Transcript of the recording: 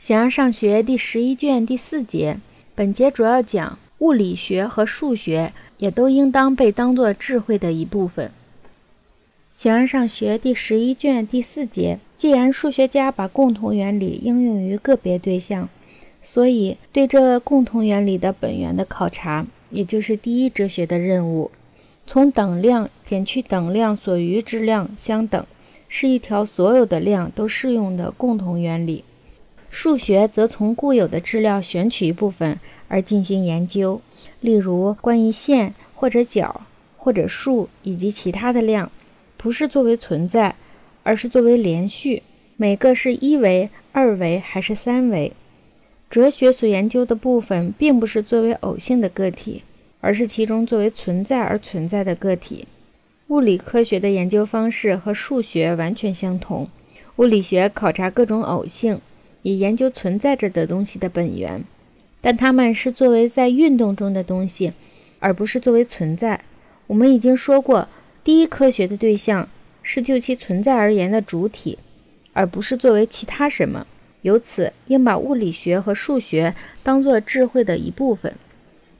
形而上学第十一卷第四节，本节主要讲物理学和数学也都应当被当作智慧的一部分。形而上学第十一卷第四节，既然数学家把共同原理应用于个别对象，所以对这共同原理的本源的考察，也就是第一哲学的任务。从等量减去等量所余之量相等，是一条所有的量都适用的共同原理。数学则从固有的质料选取一部分而进行研究，例如关于线或者角或者数以及其他的量，不是作为存在，而是作为连续，每个是一维、二维还是三维。哲学所研究的部分，并不是作为偶性的个体，而是其中作为存在而存在的个体。物理科学的研究方式和数学完全相同，物理学考察各种偶性。以研究存在着的东西的本源，但它们是作为在运动中的东西，而不是作为存在。我们已经说过，第一科学的对象是就其存在而言的主体，而不是作为其他什么。由此，应把物理学和数学当作智慧的一部分。